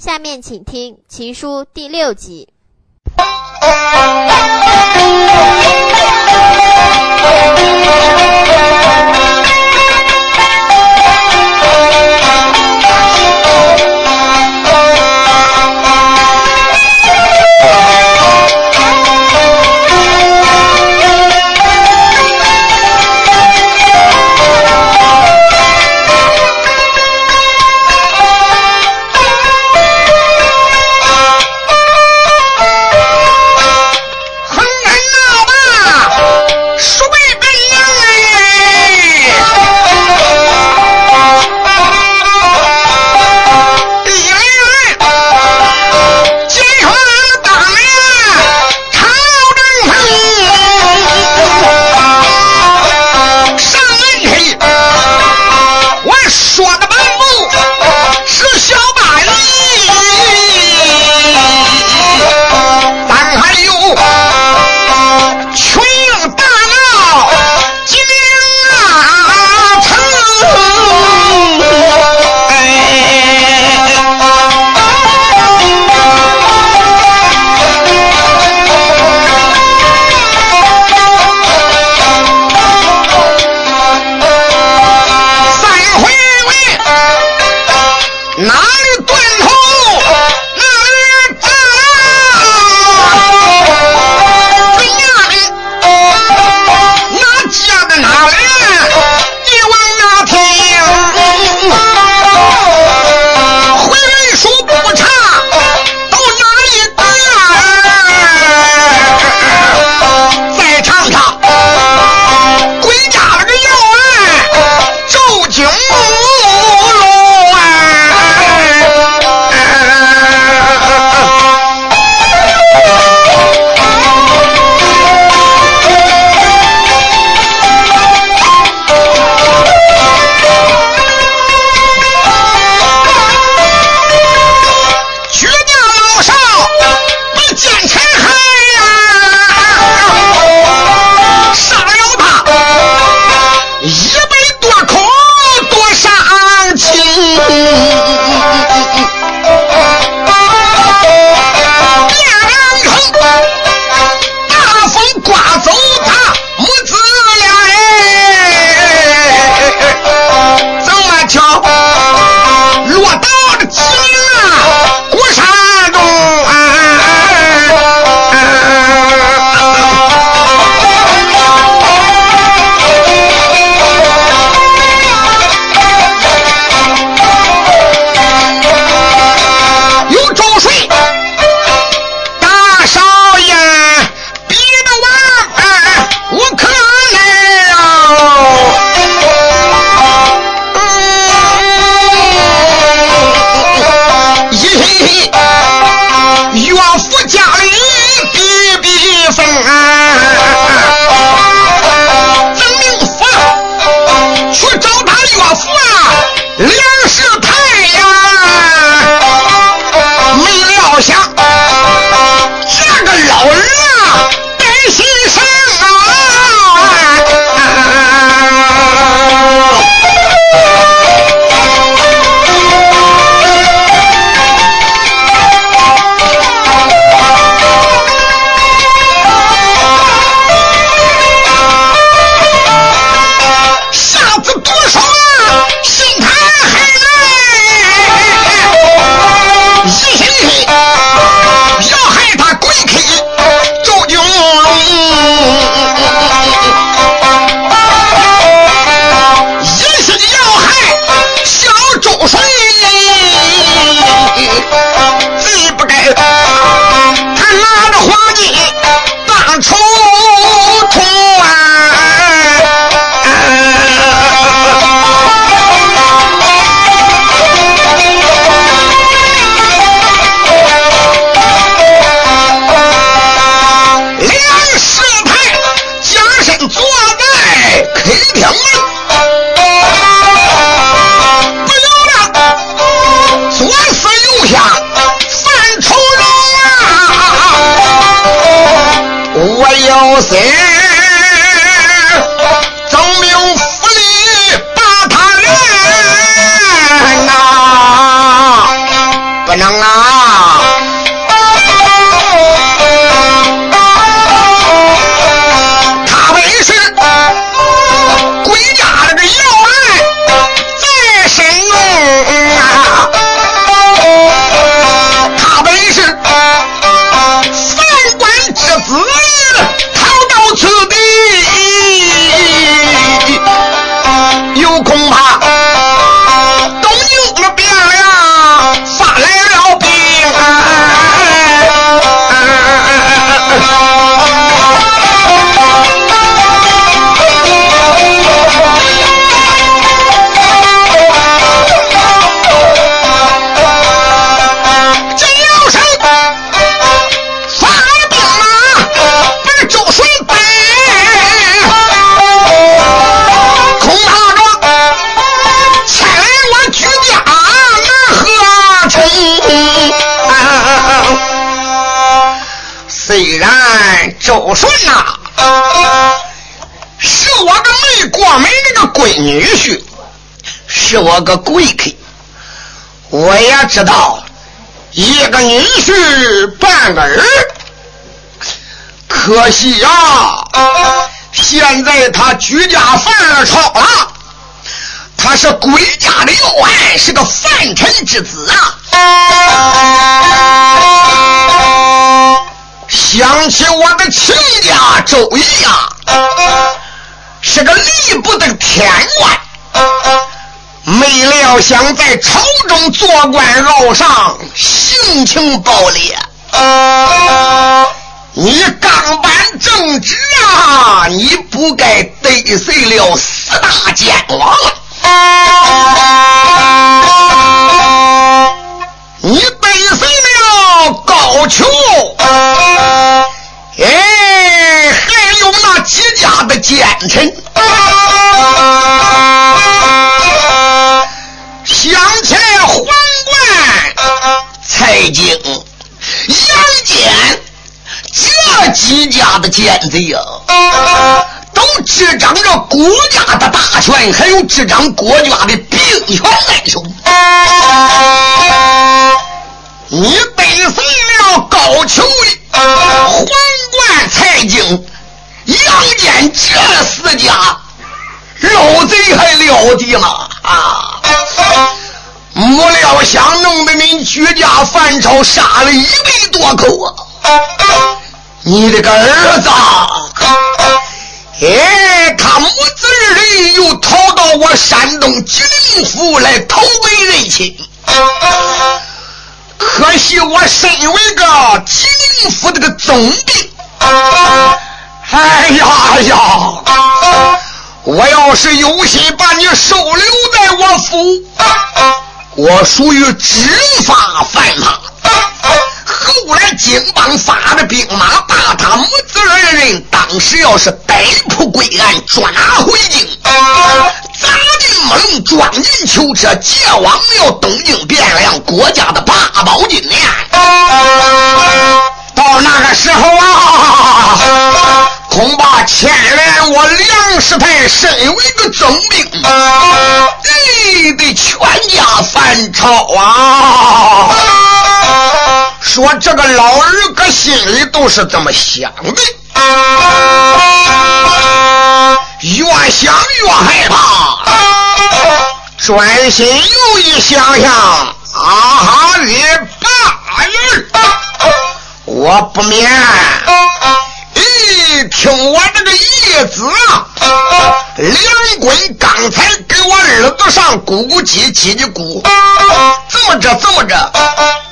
下面请听《奇书》第六集。周顺呐、是我个没过门那个闺女婿，是我个贵客，我也知道一个女婿半个儿。可惜呀、现在他居家犯了抄了，他是归家的要案，是个犯臣之子啊。想起我的亲家周瑜呀、是个力不得天官，没料想在朝中做官傲上，性情暴烈。你刚办正直啊，你不该得罪了四大奸王。你得罪了高俅，哎，还有那几家的奸臣。想起来皇冠、蔡京、杨戬这几家的奸贼呀、都执掌着国家的大权，还有执掌国家的兵权在手。你得罪了高俅、皇冠、蔡京、杨戬这四家老贼还了得吗？啊！没料想弄得您举家反朝，杀了一百多口啊！你这个儿子，哎，他母子二人又逃到我山东吉林府来投奔认亲。可惜我身为个金府这个总兵，哎呀呀！我要是有心把你收留在我府，我属于执法犯法。后来金邦发的兵马，把他母子二人当时要是逮捕归案，抓回京，砸进木笼，装进囚车，借往了东京汴梁国家的八宝金链。到那个时候啊，恐怕牵连我梁世泰身为个总兵，哎，得全家犯抄啊！说这个老二哥心里都是这么想的，越想越害怕，转心又一想想，啊哈你爸人，我不免，咦，听我这个义子啊，梁棍刚才给我耳朵上咕咕唧唧的咕，这么着这么着，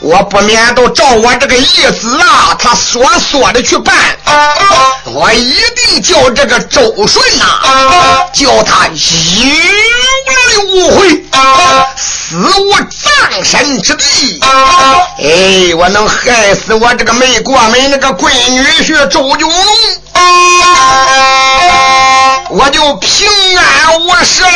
我不免都照我这个意思啊，他所说的去办，我一定叫这个周顺呐、叫他有来无回，死无葬身之地。哎，我能害死我这个没过门那个闺女婿周九龙，我就平安无事了。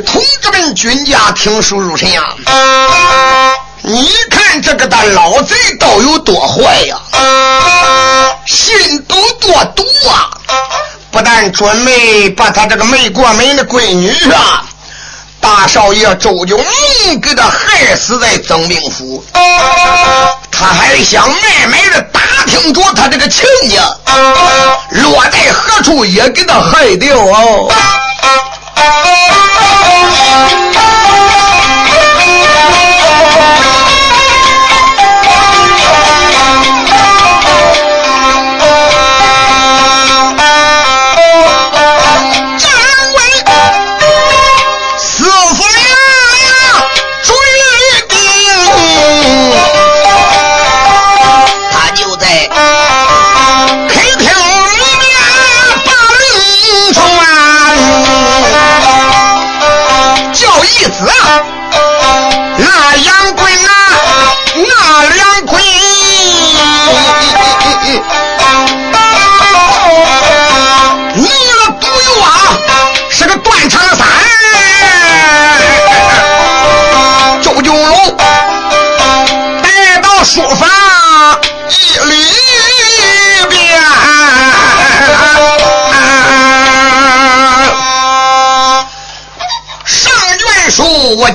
同志们，军家听书入神呀！你看这个的老贼倒有多坏呀，心都多毒啊！不但准备把他这个没过门的闺女啊，大少爷周九龙给他害死在曾兵府，他还想慢慢的打听着他这个亲家落在何处，也给他害掉哦。Thank you.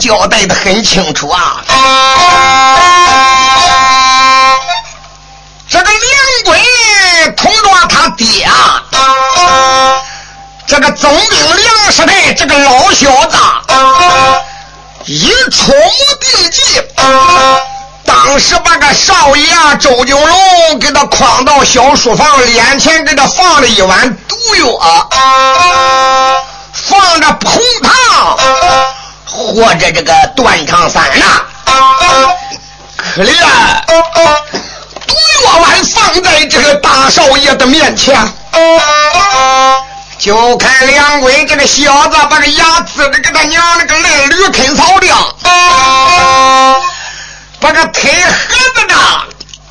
交代的很清楚啊，这个梁贵同着他爹啊，这个总兵梁世泰这个老小子，一出谋定计，当时把个少爷啊周九龙给他诓到小书房脸前，给他放了一碗毒药啊，放着红糖。或者这个断肠散呐，可怜毒药丸放在这个大少爷的面前，就看梁贵这个小子把个牙呲的给他娘那个烂驴啃草掉，把个腿盒子的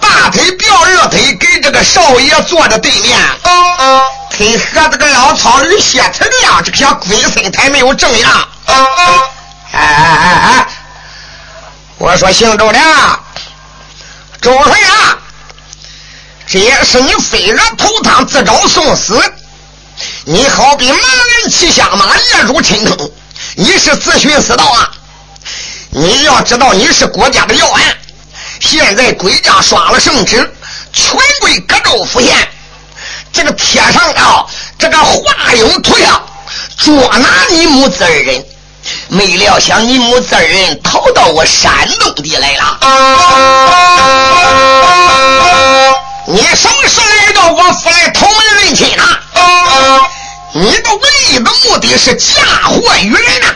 大腿吊二腿给这个少爷坐在对面，腿盒子个老草驴歇腿的样，这个小龟孙才没有正样。哎哎哎哎！我说姓周的，周顺啊，这也是你飞蛾投汤，自找送死。你好比盲人骑瞎马，夜入深坑，你是自寻死道啊！你要知道，你是国家的要案，现在国家刷了圣旨，全归各州府县。这个贴上啊这个画影图像，捉拿你母子二人。没料想你母子二人逃到我山东地来了，你什么时候来到我府来投门认亲呢？你的唯一的目的是嫁祸于人呐！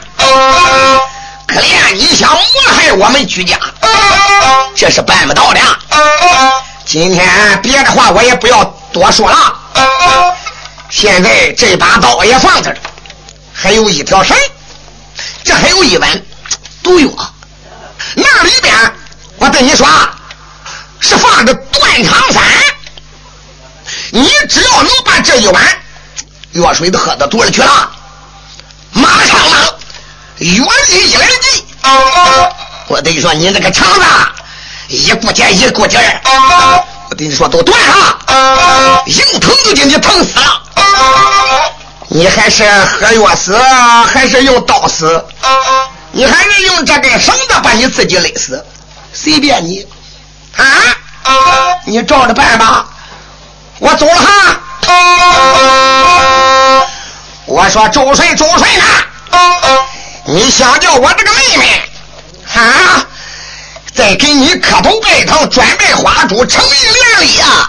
可怜你想谋害我们居家，这是办不到的。今天别的话我也不要多说了，现在这把刀也放这了，还有一条绳。这还有一碗毒药，那里边我对你说是放着断肠散，你只要能把这一碗药水都喝到肚里去了，马上啊，原力一来劲，我对你说，你那个肠子一股劲一股劲儿，我对你说都断了，硬疼都给你疼死了。你还是喝药死，还是用刀死？你还是用这根绳子把你自己勒死？随便你，啊！你照着办吧。我走了哈。我说周顺，周顺啊！你想叫我这个妹妹啊，再给你磕头拜堂，转拜花烛，诚意连理啊？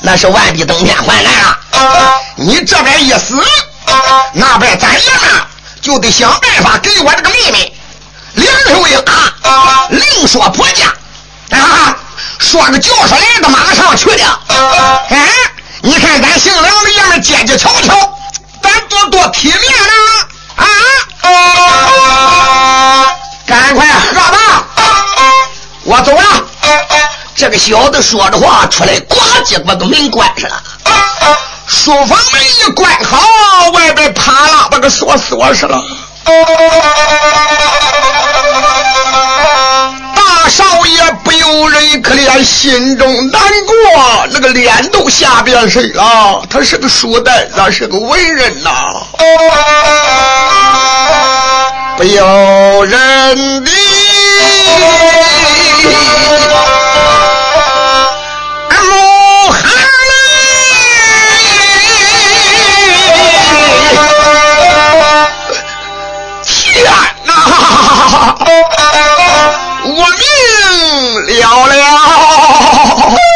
那是万笔登天还难啊。你这边一死，那边咱爷们就得想办法给我这个妹妹梁秀英啊，另说婆家啊，说个轿车来的，马上去的。哎，你看咱姓梁的爷们姐姐瞧瞧，咱多多体面啊！啊，赶快喝吧，我走了。这个小子说着话出来，呱唧把个门关上了。书房门一关好，外边啪啦把个锁锁上了。大少爷不由人可怜，心中难过，那个脸都吓变色了。他是个书呆子，是个文人呐，不由人的。我命了了。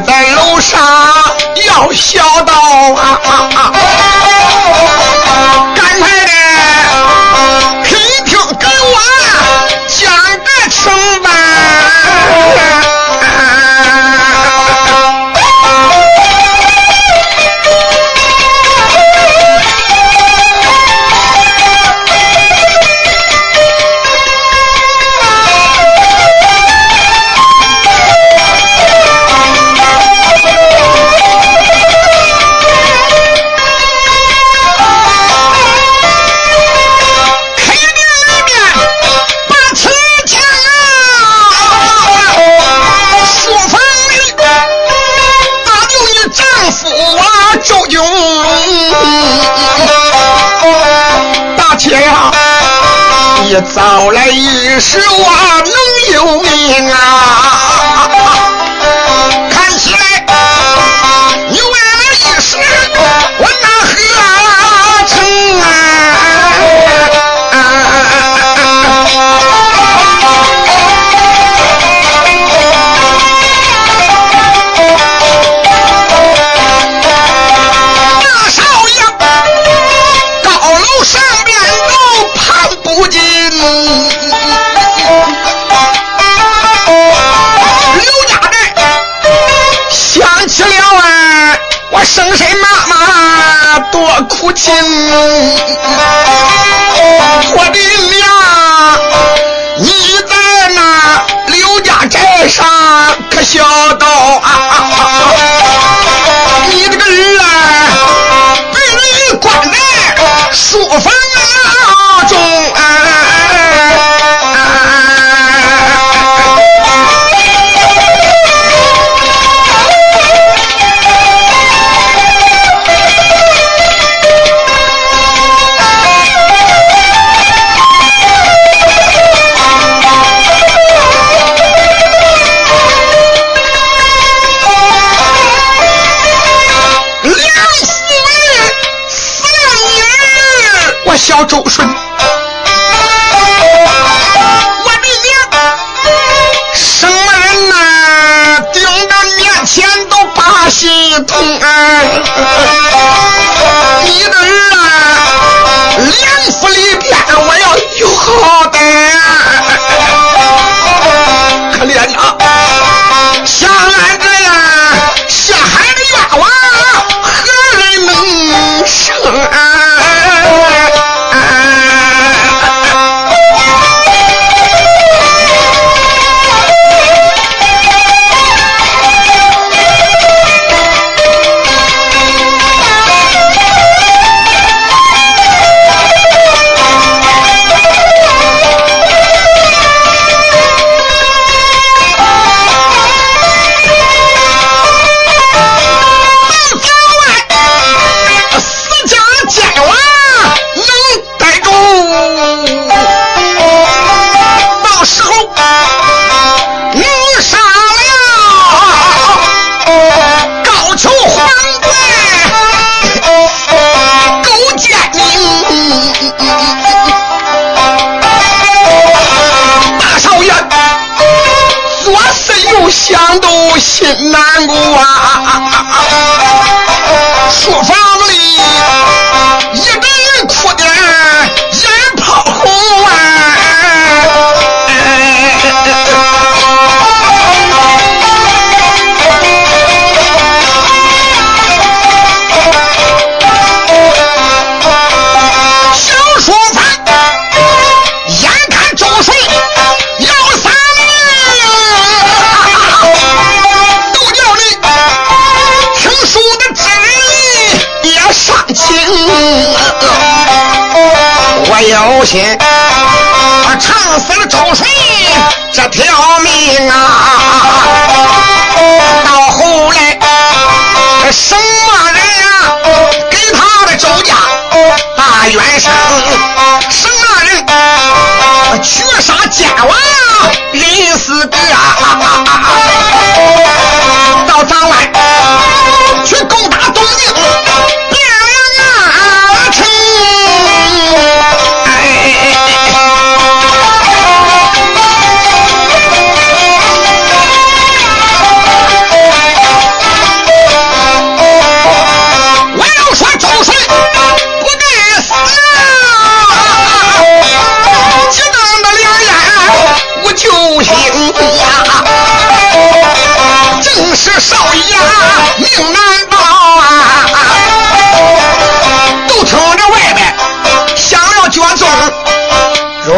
在楼上要小道！啊啊啊早来一时我能有命啊！我欠心痛啊。你的儿啊两福临天想都心难过啊。小心，他唱死了周顺这条命啊！到后来，什么人啊，跟他的周家大元帅，什么人绝杀奸王临死之啊！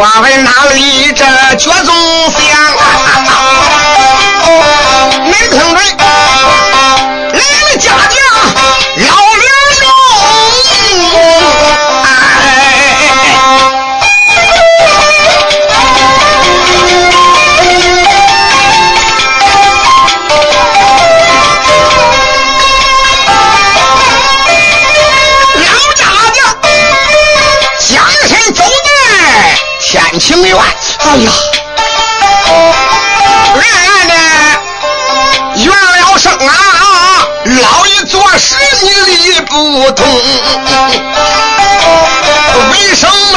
我问哪里这绝钟响？没听准，哎呀，暗暗的怨了声啊！老爷做事你理不通，为什么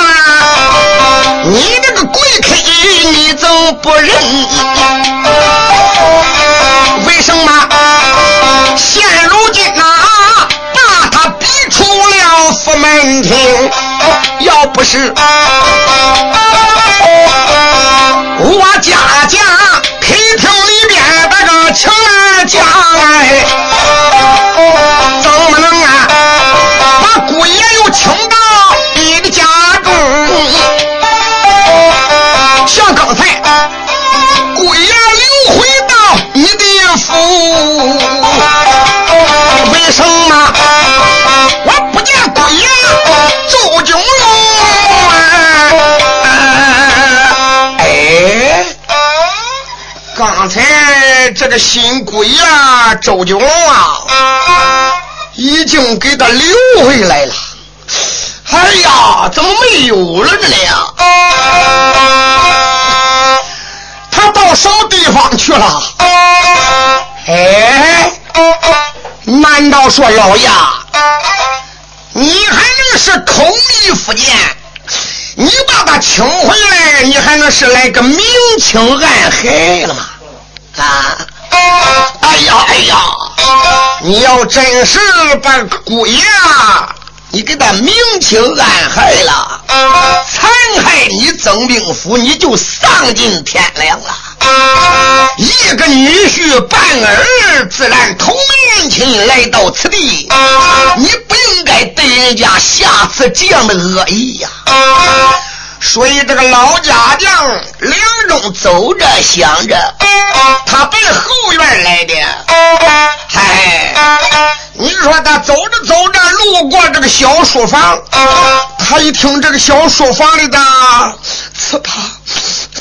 你这个鬼客你怎不认？为什么现如今啊，把他逼出了府门厅？要不是。我家家客厅里边那个情儿讲哎，刚才这个新鬼呀，周九龙啊，已经给他留回来了。哎呀，怎么没有了这里呀？他到什么地方去了？哎，难道说老爷，你还能是口蜜腹剑？你把他请回来，你还能是来个明情暗害了吗？啊！哎呀哎呀！你要真是把姑爷，你给他明情暗害了，残害你曾兵府，你就丧尽天良了。一个女婿半儿，自然投门亲来到此地，你不应该对人家下此这样的恶意呀。所以这个老家将梁中走着想着，他奔后院来的。嗨，你说他走着走着路过这个小书房，他一听这个小书房里的刺啪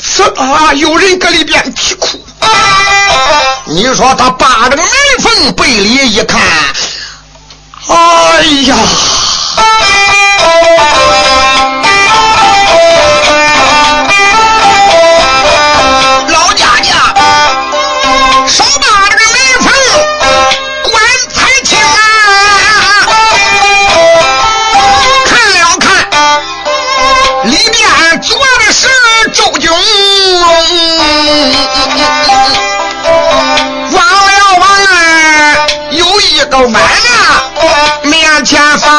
刺啪有人搁里边啼哭。你说他扒着个门缝背里一看，哎呀！都满了面前放，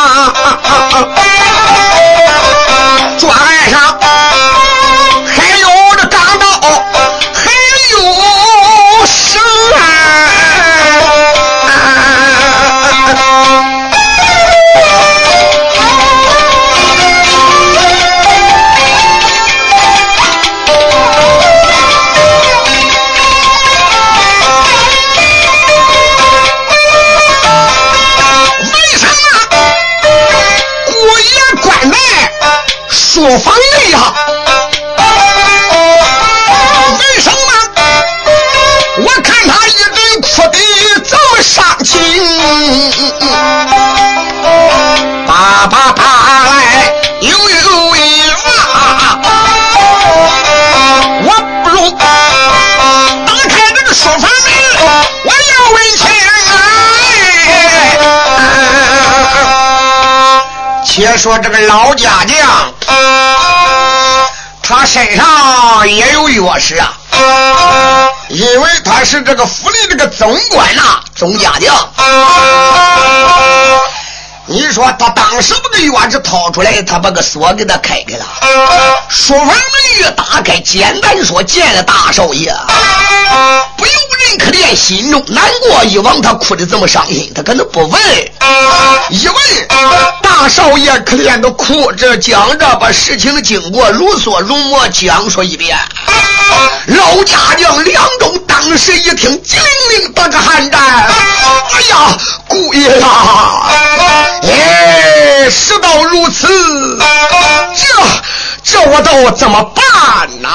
说这个老家将。他身上也有钥匙啊，因为他是这个府里这个总管呐，总家将。你说他当时把个钥匙掏出来，他把个锁给他开开了，书房门一打开，简单说见了大少爷，心中难过。一往他哭的这么伤心，他可能不问，一问大少爷可怜的哭着讲着，把事情经过如梭如磨讲述一遍。老家将梁中当时一听，精灵灵打个寒战，哎呀，姑爷呀！哎，事到如此，这这我都怎么办呐？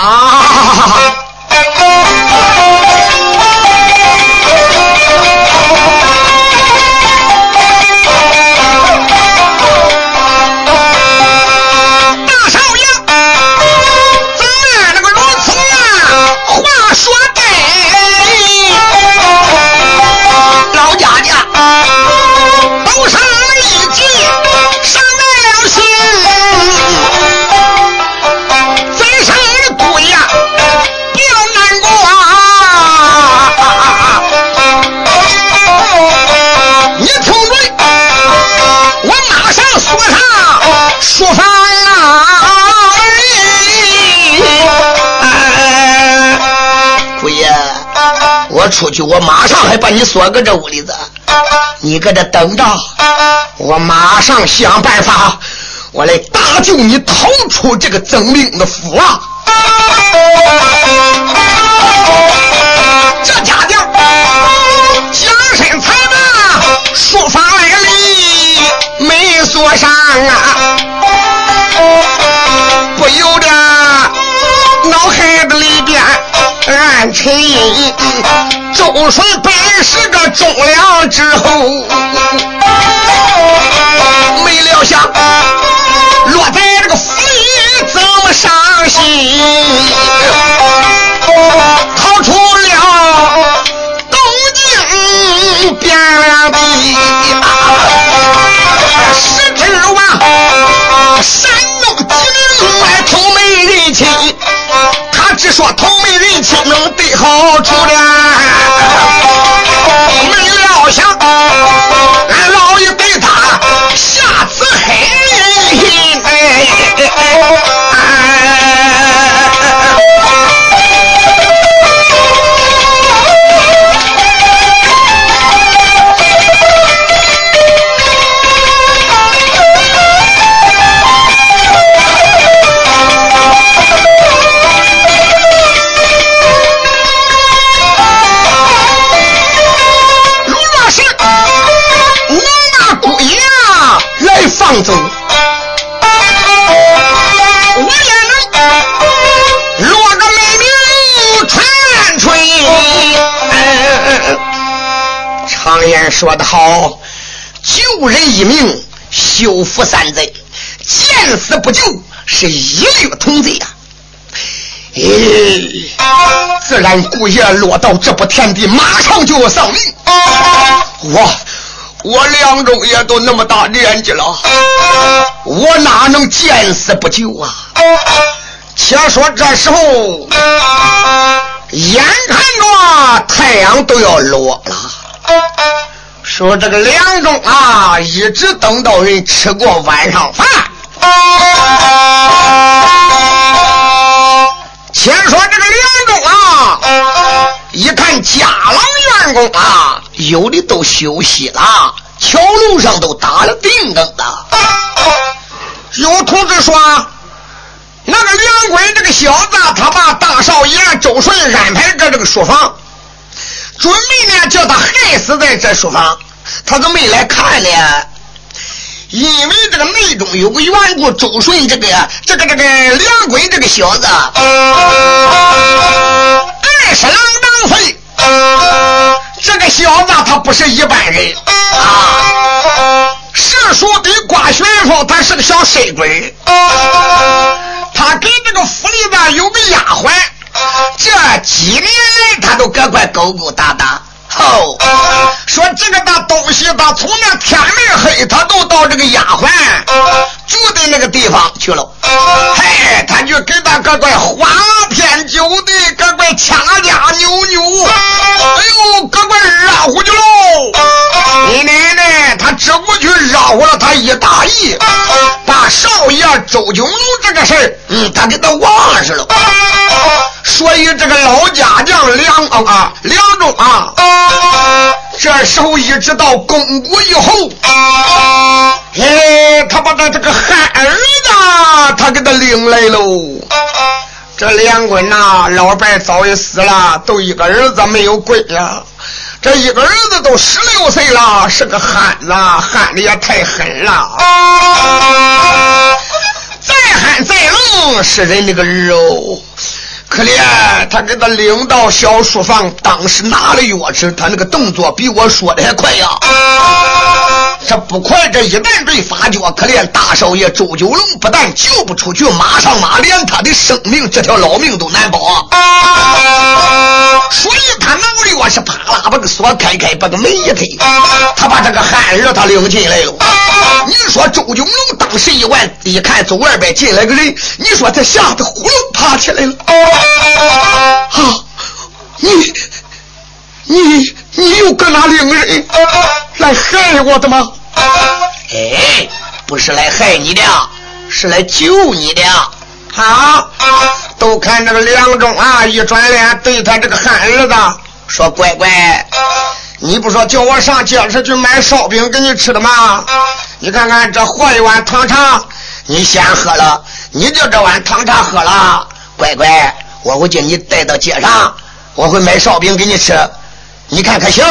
出去，我马上还把你锁搁这屋里子，你搁这等着，我马上想办法，我来搭救你逃出这个曾兵的府啊！这家的将身藏到书房来里，没锁上啊，不由得脑海暗沉。周顺本是个忠良之后，没料想落在这个府里这么伤心，逃出了东京汴梁地，十指望山说同命人岂能得好处咧说得好，救人一命，修复三贼，见死不救是一律同罪呀！自然姑爷落到这步田地，马上就要丧命，我。我梁中也都那么大年纪了，我哪能见死不救啊？且说这时候，眼看着太阳都要落了，说这个梁中啊，一直等到人吃过晚上饭。先说这个梁中啊，一看家郎员工啊。有的都休息了，桥路上都打了定灯的。有同志说，那个梁鬼这个小子，他把大少爷周顺安排在这个书房，准备呢叫他害死在这书房，他都没来看呢。因为这个内中有个缘故，周顺这个这个这个梁鬼这个小子，二十郎当岁。这个小子他不是一般人啊！世书得挂旋风，他是个小水鬼他跟这个府里边有个丫鬟，这几年来他都个块勾勾搭搭。吼，说这个大东西，他从那天没黑，他都到这个丫鬟住的那个地方去了。嘿，他就给他个怪花天酒地，个怪掐架扭扭。哎呦，个怪热乎去喽！你奶奶，他只过去热乎了他。一大意，把少爷周九龙这个事儿，嗯，他给他忘事了。所以这个老家将梁啊梁中啊，这时候一直到攻国以后，哎，他把他这个汉儿子他给他领来喽。这梁棍呐，老伴早已死了，都一个儿子没有归呀。这一个儿子都十六岁了，是个汉子，憨的也太狠了。再憨再愣，是人那个儿哦。可怜他给他领到小书房，当时拿了钥匙，他那个动作比我说的还快呀。这不快，这一旦被发觉，可怜大少爷周九龙不但救不出去，马上马连他的生命，这条老命都难保啊！所以他能力我是，啪啦把个锁开开，把个门一推，他把这个汉儿他领进来了。你说周九龙当时一完一看，走外边进来个人，你说他吓得呼噜爬起来了。啊，你你你又搁哪领人来害我的吗？哎，不是来害你的，是来救你的。好，都看这个梁中啊，一转脸对他这个汉儿子说：“乖乖，你不说叫我上街市去买烧饼给你吃的吗？你看看这喝一碗糖茶，你先喝了，你就这碗糖茶喝了。乖乖，我会叫你带到街上，我会买烧饼给你吃，你看可行？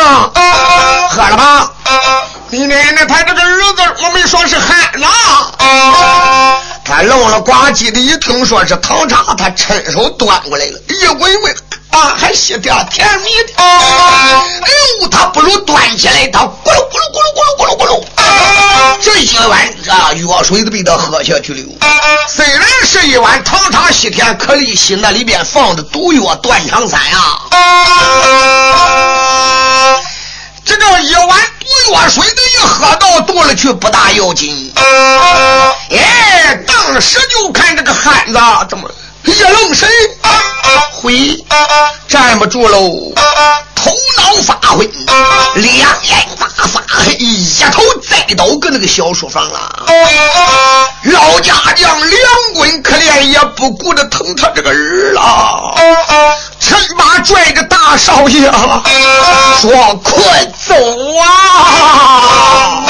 喝了吧。”你奶奶，他这个儿子，我没说是汉子。他愣了呱唧的一听说是糖茶，他伸手端过来了，一闻闻，啊，还吸点甜蜜的。哎呦，他不如端起来，他咕噜咕噜咕噜咕噜咕噜咕噜，这一碗啊药水都被他喝下去了。虽然是一碗糖茶吸甜，可利息那里边放的毒药断肠散啊。这个一碗毒药水，等一喝到肚里去不大要紧。哎，当时就看这个汉子怎么一愣神，回站不住喽，头脑发昏，两眼发发黑，一头栽倒搁那个小书房了。老家将两棍可怜也不顾着疼他这个儿了。趁马拽着大少爷说：“快走啊！”